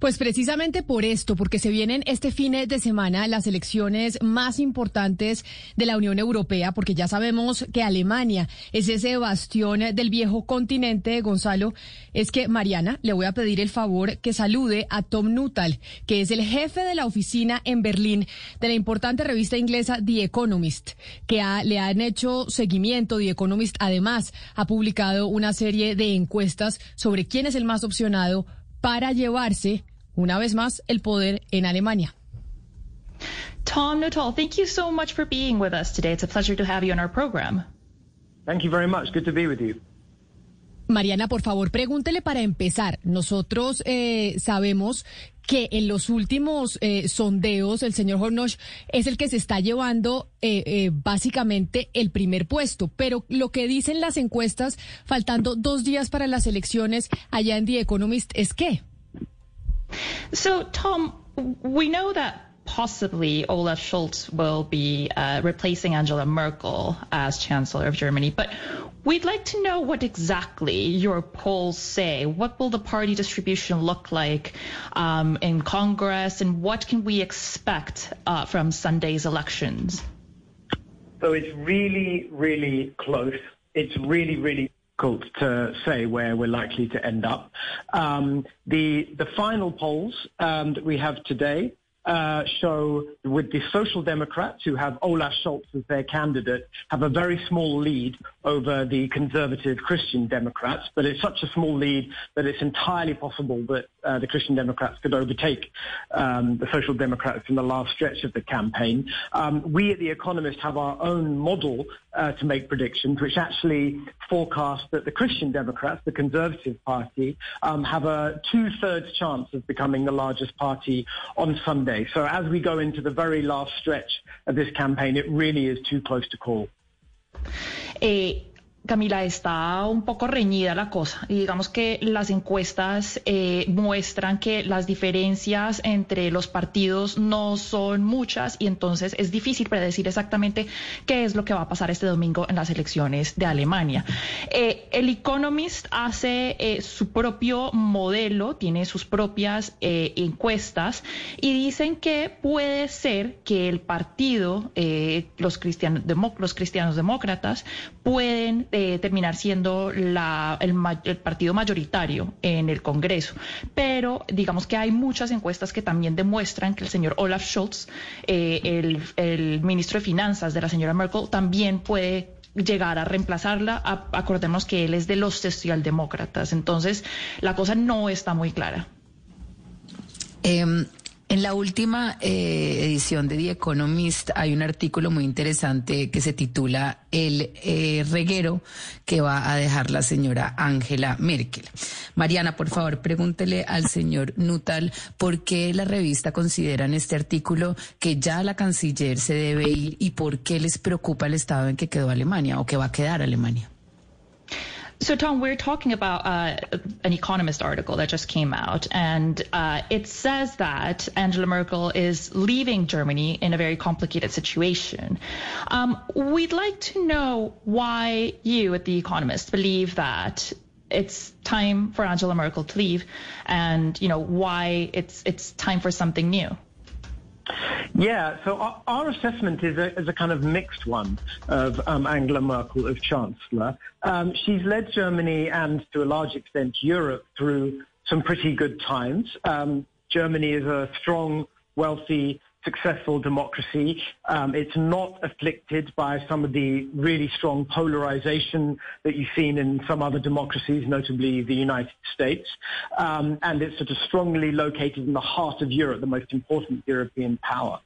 Pues precisamente por esto, porque se vienen este fin de semana las elecciones más importantes de la Unión Europea, porque ya sabemos que Alemania es ese bastión del viejo continente, Gonzalo, es que Mariana, le voy a pedir el favor que salude a Tom Nuttall, que es el jefe de la oficina en Berlín de la importante revista inglesa The Economist, que le han hecho seguimiento. The Economist además ha publicado una serie de encuestas sobre quién es el más opcionado para llevarse una vez más el poder en Alemania. Tom Nuttall, thank you so much for being with us today. It's a pleasure to have you on our program. Thank you very much. Good to be with you. Mariana, por favor, pregúntele para empezar. Nosotros eh, sabemos que en los últimos eh, sondeos el señor Hornosh es el que se está llevando eh, eh, básicamente el primer puesto, pero lo que dicen las encuestas, faltando dos días para las elecciones allá en The Economist, es que... So, Tom, we know that possibly Olaf Scholz will be uh, replacing Angela Merkel as Chancellor of Germany. But we'd like to know what exactly your polls say. What will the party distribution look like um, in Congress, and what can we expect uh, from Sunday's elections? So it's really, really close. It's really, really difficult to say where we're likely to end up. Um, the the final polls um, that we have today uh, show with the Social Democrats, who have Olaf Scholz as their candidate, have a very small lead over the conservative Christian Democrats. But it's such a small lead that it's entirely possible that uh, the Christian Democrats could overtake um, the Social Democrats in the last stretch of the campaign. Um, we at The Economist have our own model uh, to make predictions, which actually forecast that the Christian Democrats, the Conservative Party, um, have a two-thirds chance of becoming the largest party on Sunday. So as we go into the very last stretch of this campaign, it really is too close to call. Eh, Camila, está un poco reñida la cosa. Y digamos que las encuestas eh, muestran que las diferencias entre los partidos no son muchas y entonces es difícil predecir exactamente qué es lo que va a pasar este domingo en las elecciones de Alemania. Eh, el Economist hace eh, su propio modelo, tiene sus propias eh, encuestas y dicen que puede ser que el partido, los, cristianos, los cristianos demócratas, pueden eh, terminar siendo la, el, el, partido mayoritario en el Congreso. Pero digamos que hay muchas encuestas que también demuestran que el señor Olaf Scholz, eh, el, ministro de Finanzas de la señora Merkel, también puede llegar a reemplazarla. acordemos que él es de los socialdemócratas. Entonces, la cosa no está muy clara. Eh, en la última eh, edición de The Economist hay un artículo muy interesante que se titula El eh, reguero que va a dejar la señora Angela Merkel. Mariana, por favor, pregúntele al señor Nuttall por qué la revista considera en este artículo que ya la canciller se debe ir y por qué les preocupa el estado en que quedó Alemania o que va a quedar Alemania. So, Tom, we're talking about uh, an Economist article that just came out, and uh, it says that Angela Merkel is leaving Germany in a very complicated situation. Um, we'd like to know why you, at The Economist, believe that it's time for Angela Merkel to leave, and you know why it's it's time for something new. Yeah, so our, our assessment is a, is a, kind of mixed one of um, Angela Merkel as Chancellor. Um, she's led Germany and to a large extent Europe through some pretty good times. Um, Germany is a strong, wealthy, successful democracy. Um, it's not afflicted by some of the really strong polarization that you've seen in some other democracies, notably the United States. Um, and it's sort of strongly located in the heart of Europe, the most important European power.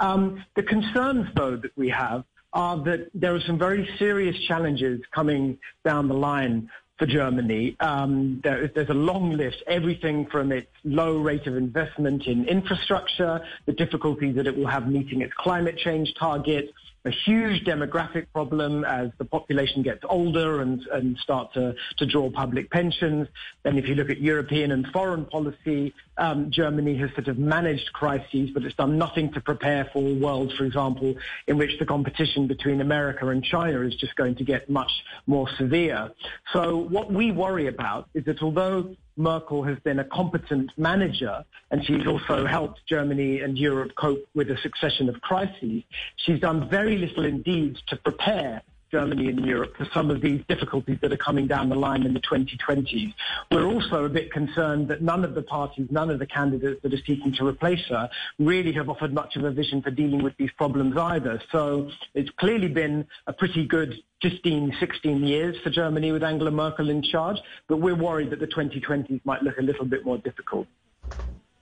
Um, the concerns, though, that we have are that there are some very serious challenges coming down the line for Germany. Um, there, there's a long list, everything from its low rate of investment in infrastructure, the difficulties that it will have meeting its climate change targets, a huge demographic problem as the population gets older and, and start to, to draw public pensions. Then if you look at European and foreign policy, um, Germany has sort of managed crises, but it's done nothing to prepare for a world, for example, in which the competition between America and China is just going to get much more severe. So what we worry about is that although Merkel has been a competent manager and she's also helped Germany and Europe cope with a succession of crises. She's done very little indeed to prepare Germany and Europe for some of these difficulties that are coming down the line in the 2020s. We're also a bit concerned that none of the parties, none of the candidates that are seeking to replace her really have offered much of a vision for dealing with these problems either. So it's clearly been a pretty good 15, 16 years for Germany with Angela Merkel in charge, but we're worried that the 2020s might look a little bit more difficult.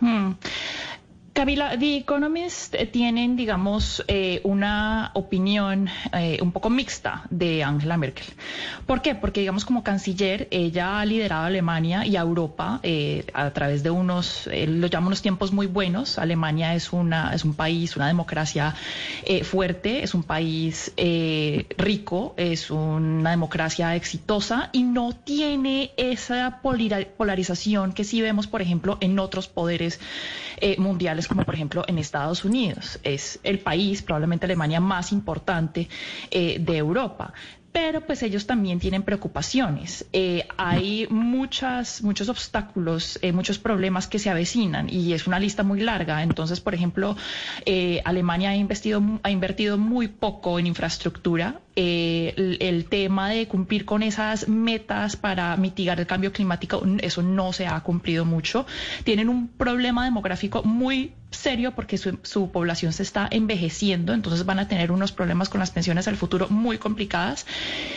Hmm. Camila, The Economist eh, tienen, digamos, eh, una opinión eh, un poco mixta de Angela Merkel. ¿Por qué? Porque, digamos, como canciller, ella ha liderado a Alemania y a Europa a través de unos, lo llaman unos tiempos muy buenos. Alemania es, una, es un país, una democracia fuerte, es un país rico, es una democracia exitosa y no tiene esa polarización que sí vemos, por ejemplo, en otros poderes mundiales como por ejemplo en Estados Unidos. Es el país, probablemente Alemania, más importante eh, de Europa pero pues ellos también tienen preocupaciones. Eh, hay muchas, muchos obstáculos, eh, muchos problemas que se avecinan y es una lista muy larga. Entonces, por ejemplo, Alemania ha, investido, ha invertido muy poco en infraestructura. El, el, tema de cumplir con esas metas para mitigar el cambio climático, eso no se ha cumplido mucho. Tienen un problema demográfico muy serio porque su, población se está envejeciendo, entonces van a tener unos problemas con las pensiones al futuro muy complicadas.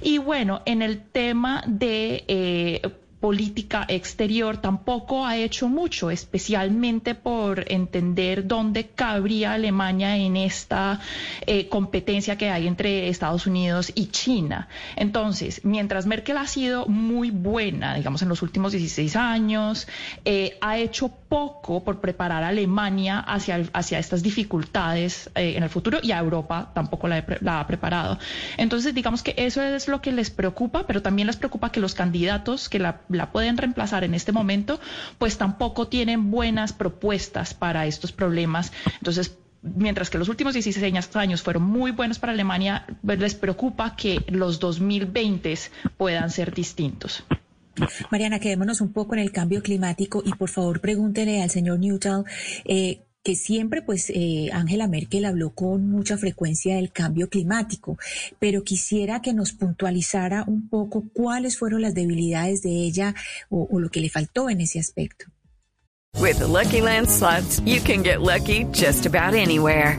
Y bueno, en el tema de... Eh, política exterior tampoco ha hecho mucho, especialmente por entender dónde cabría Alemania en esta eh, competencia que hay entre Estados Unidos y China. Entonces, mientras Merkel ha sido muy buena, digamos, en los últimos 16 años, eh, ha hecho poco por preparar a Alemania hacia, hacia estas dificultades eh, en el futuro y a Europa tampoco la ha preparado. Entonces, digamos que eso es lo que les preocupa, pero también les preocupa que los candidatos que la la pueden reemplazar en este momento, pues tampoco tienen buenas propuestas para estos problemas. Entonces, mientras que los últimos 16 años fueron muy buenos para Alemania, pues les preocupa que los 2020 puedan ser distintos. Mariana, quedémonos un poco en el cambio climático y por favor pregúntele al señor Newton eh, que siempre pues eh, Angela Merkel habló con mucha frecuencia del cambio climático, pero quisiera que nos puntualizara un poco cuáles fueron las debilidades de ella o, lo que le faltó en ese aspecto. With the Lucky Land you can get lucky just about anywhere.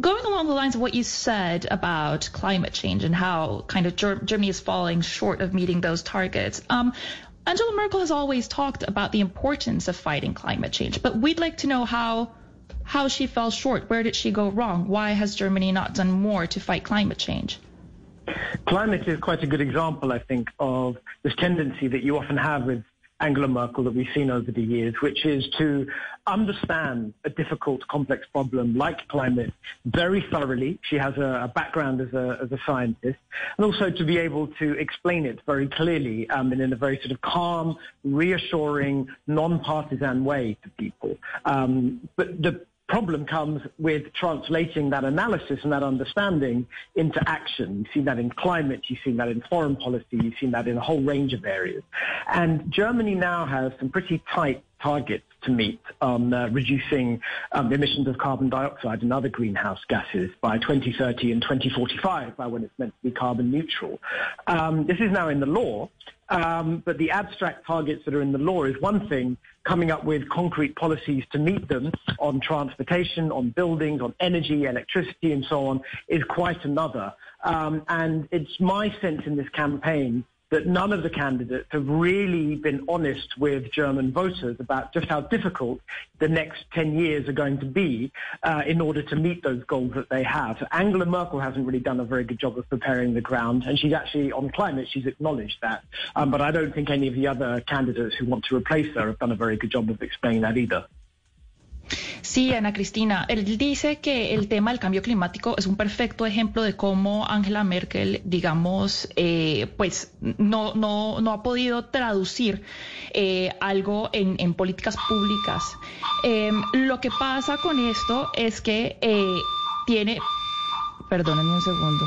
going along the lines of what you said about climate change and how kind of Germany is falling short of meeting those targets, um, Angela Merkel has always talked about the importance of fighting climate change, but we'd like to know how how she fell short. Where did she go wrong? Why has Germany not done more to fight climate change? Climate is quite a good example, I think, of this tendency that you often have with Angela Merkel that we've seen over the years, which is to understand a difficult, complex problem like climate very thoroughly. She has a, a background as a, as a, scientist, and also to be able to explain it very clearly um, and in a very sort of calm, reassuring, non-partisan way to people. Um, but the problem comes with translating that analysis and that understanding into action. You've seen that in climate, you've seen that in foreign policy, you've seen that in a whole range of areas. And Germany now has some pretty tight targets to meet on uh, reducing um, emissions of carbon dioxide and other greenhouse gases by 2030 and 2045, by when it's meant to be carbon neutral. Um, this is now in the law. Um, but the abstract targets that are in the law is one thing. Coming up with concrete policies to meet them on transportation, on buildings, on energy, electricity, and so on is quite another. Um, and it's my sense in this campaign that none of the candidates have really been honest with German voters about just how difficult the next 10 years are going to be uh, in order to meet those goals that they have. Angela Merkel hasn't really done a very good job of preparing the ground, and she's actually, on climate, she's acknowledged that. Um, but I don't think any of the other candidates who want to replace her have done a very good job of explaining that either. Sí, Ana Cristina, él dice que el tema del cambio climático es un perfecto ejemplo de cómo Angela Merkel, digamos, eh, pues no, no, no, ha podido traducir eh, algo en, en, políticas públicas. Eh, lo que pasa con esto es que eh, tiene, perdónenme un segundo.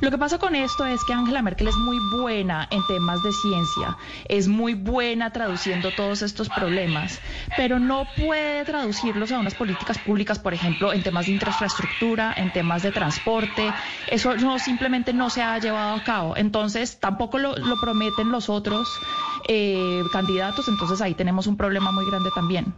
Lo que pasa con esto es que Angela Merkel es muy buena en temas de ciencia, es muy buena traduciendo todos estos problemas, pero no puede traducirlos a unas políticas públicas, por ejemplo, en temas de infraestructura, en temas de transporte. Eso no simplemente no se ha llevado a cabo. Entonces, tampoco lo, lo prometen los otros eh, candidatos, entonces ahí tenemos un problema muy grande también.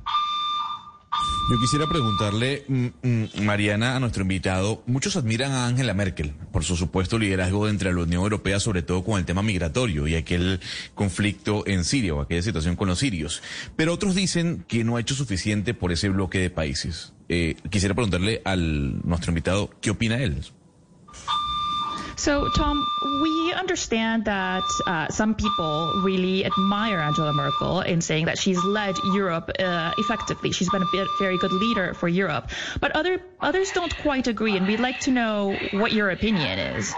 Yo quisiera preguntarle, mm, mm, Mariana, a nuestro invitado, muchos admiran a Angela Merkel por su supuesto liderazgo entre la Unión Europea, sobre todo con el tema migratorio y aquel conflicto en Siria o aquella situación con los sirios. Pero otros dicen que no ha hecho suficiente por ese bloque de países. Eh, quisiera preguntarle al nuestro invitado, ¿qué opina él? So, Tom, we understand that uh, some people really admire Angela Merkel in saying that she's led Europe uh, effectively. She's been a very good leader for Europe. But other others don't quite agree, and we'd like to know what your opinion is.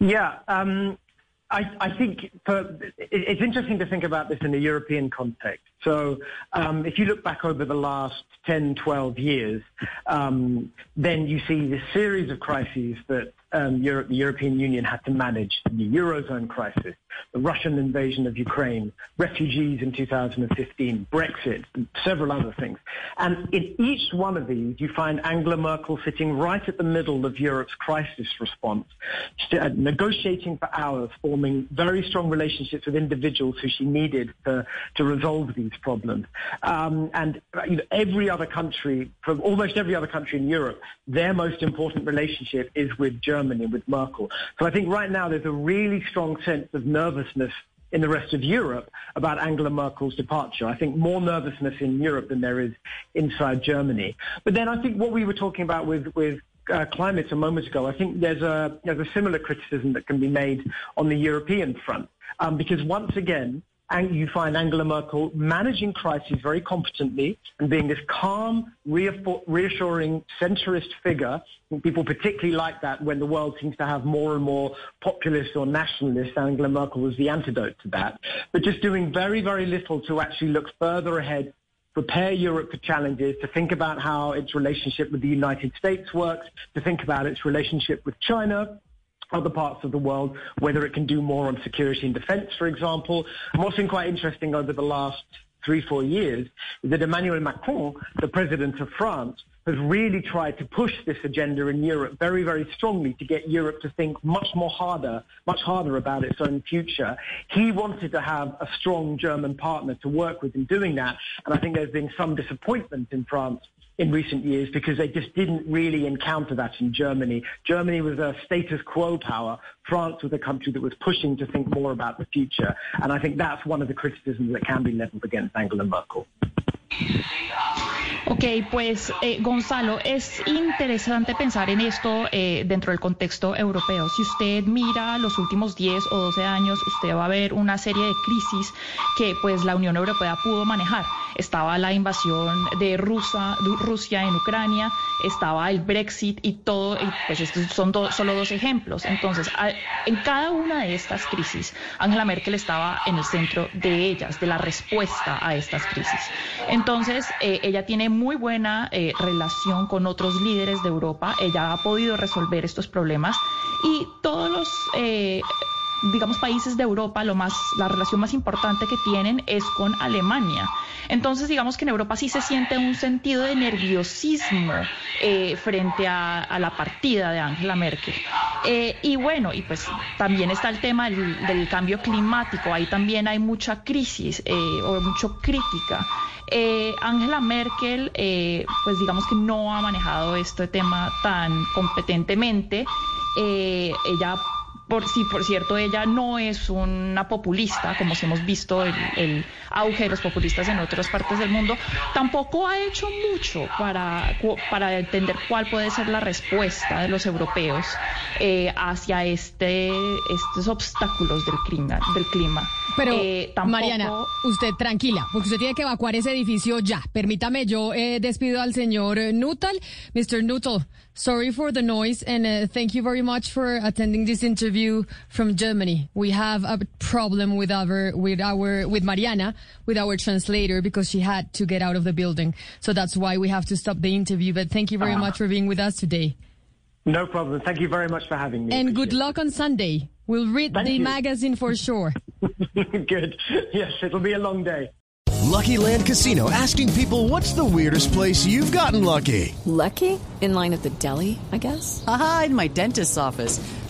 Yeah, um, I, I, think for, it's interesting to think about this in a European context. So um, if you look back over the last 10, 12 years, um, then you see this series of crises that um, Europe, the European Union had to manage the Eurozone crisis, the Russian invasion of Ukraine, refugees in 2015, Brexit, several other things. And in each one of these, you find Angela Merkel sitting right at the middle of Europe's crisis response, uh, negotiating for hours, forming very strong relationships with individuals who she needed to, to resolve these problems. Um, and you know, every other country, from almost every other country in Europe, their most important relationship is with Germany, with Merkel. So I think right now there's a really strong sense of nervousness in the rest of Europe about Angela Merkel's departure. I think more nervousness in Europe than there is inside Germany. But then I think what we were talking about with, with uh, climate a moment ago, I think there's a, there's a similar criticism that can be made on the European front. Um, because once again, and you find Angela Merkel managing crises very competently and being this calm, reassuring, centrist figure. People particularly like that when the world seems to have more and more populists or nationalists. Angela Merkel was the antidote to that. But just doing very, very little to actually look further ahead prepare Europe for challenges, to think about how its relationship with the United States works, to think about its relationship with China, other parts of the world, whether it can do more on security and defense, for example. And what's been quite interesting over the last three, four years is that Emmanuel Macron, the president of France, has really tried to push this agenda in Europe very, very strongly to get Europe to think much more harder, much harder about its own future. He wanted to have a strong German partner to work with in doing that. And I think there's been some disappointment in France in recent years because they just didn't really encounter that in Germany. Germany was a status quo power. France was a country that was pushing to think more about the future. And I think that's one of the criticisms that can be leveled against Angela Merkel. Ok, pues eh, Gonzalo, es interesante pensar en esto eh, dentro del contexto europeo. Si usted mira los últimos 10 o 12 años, usted va a ver una serie de crisis que pues la Unión Europea pudo manejar. Estaba la invasión de Rusia, Rusia en Ucrania, estaba el Brexit y todo, pues estos son solo dos ejemplos. Entonces, en cada una de estas crisis, Angela Merkel estaba en el centro de ellas, de la respuesta a estas crisis. Entonces, eh, ella tiene muy buena eh, relación con otros líderes de Europa, ella ha podido resolver estos problemas y todos los... Eh, digamos, países de Europa, lo más, la relación más importante que tienen es con Alemania. Entonces, digamos que en Europa sí se siente un sentido de nerviosismo eh, frente a, la partida de Angela Merkel. Eh, y bueno, y pues también está el tema del, cambio climático, ahí también hay mucha crisis eh, o mucho crítica. Angela Merkel, pues digamos que no ha manejado este tema tan competentemente. ella por, sí, por cierto, ella no es una populista, como si hemos visto el, auge de los populistas en otras partes del mundo, tampoco ha hecho mucho para, para entender cuál puede ser la respuesta de los europeos eh, hacia este, estos obstáculos del clima. Del clima. Pero, eh, Mariana, usted tranquila, porque usted tiene que evacuar ese edificio ya. Permítame, yo eh, despido al señor Nuttall. Mr. Nuttall, sorry for the noise and uh, thank you very much for attending this interview from Germany. We have a problem with our, with our, with Mariana, with our translator because she had to get out of the building. So that's why we have to stop the interview. But thank you very uh, much for being with us today. No problem. Thank you very much for having me. And good luck on Sunday. We'll read Thank the you. magazine for sure. Good. Yes, it'll be a long day. Lucky Land Casino asking people what's the weirdest place you've gotten lucky? Lucky? In line at the deli, I guess? Aha, in my dentist's office.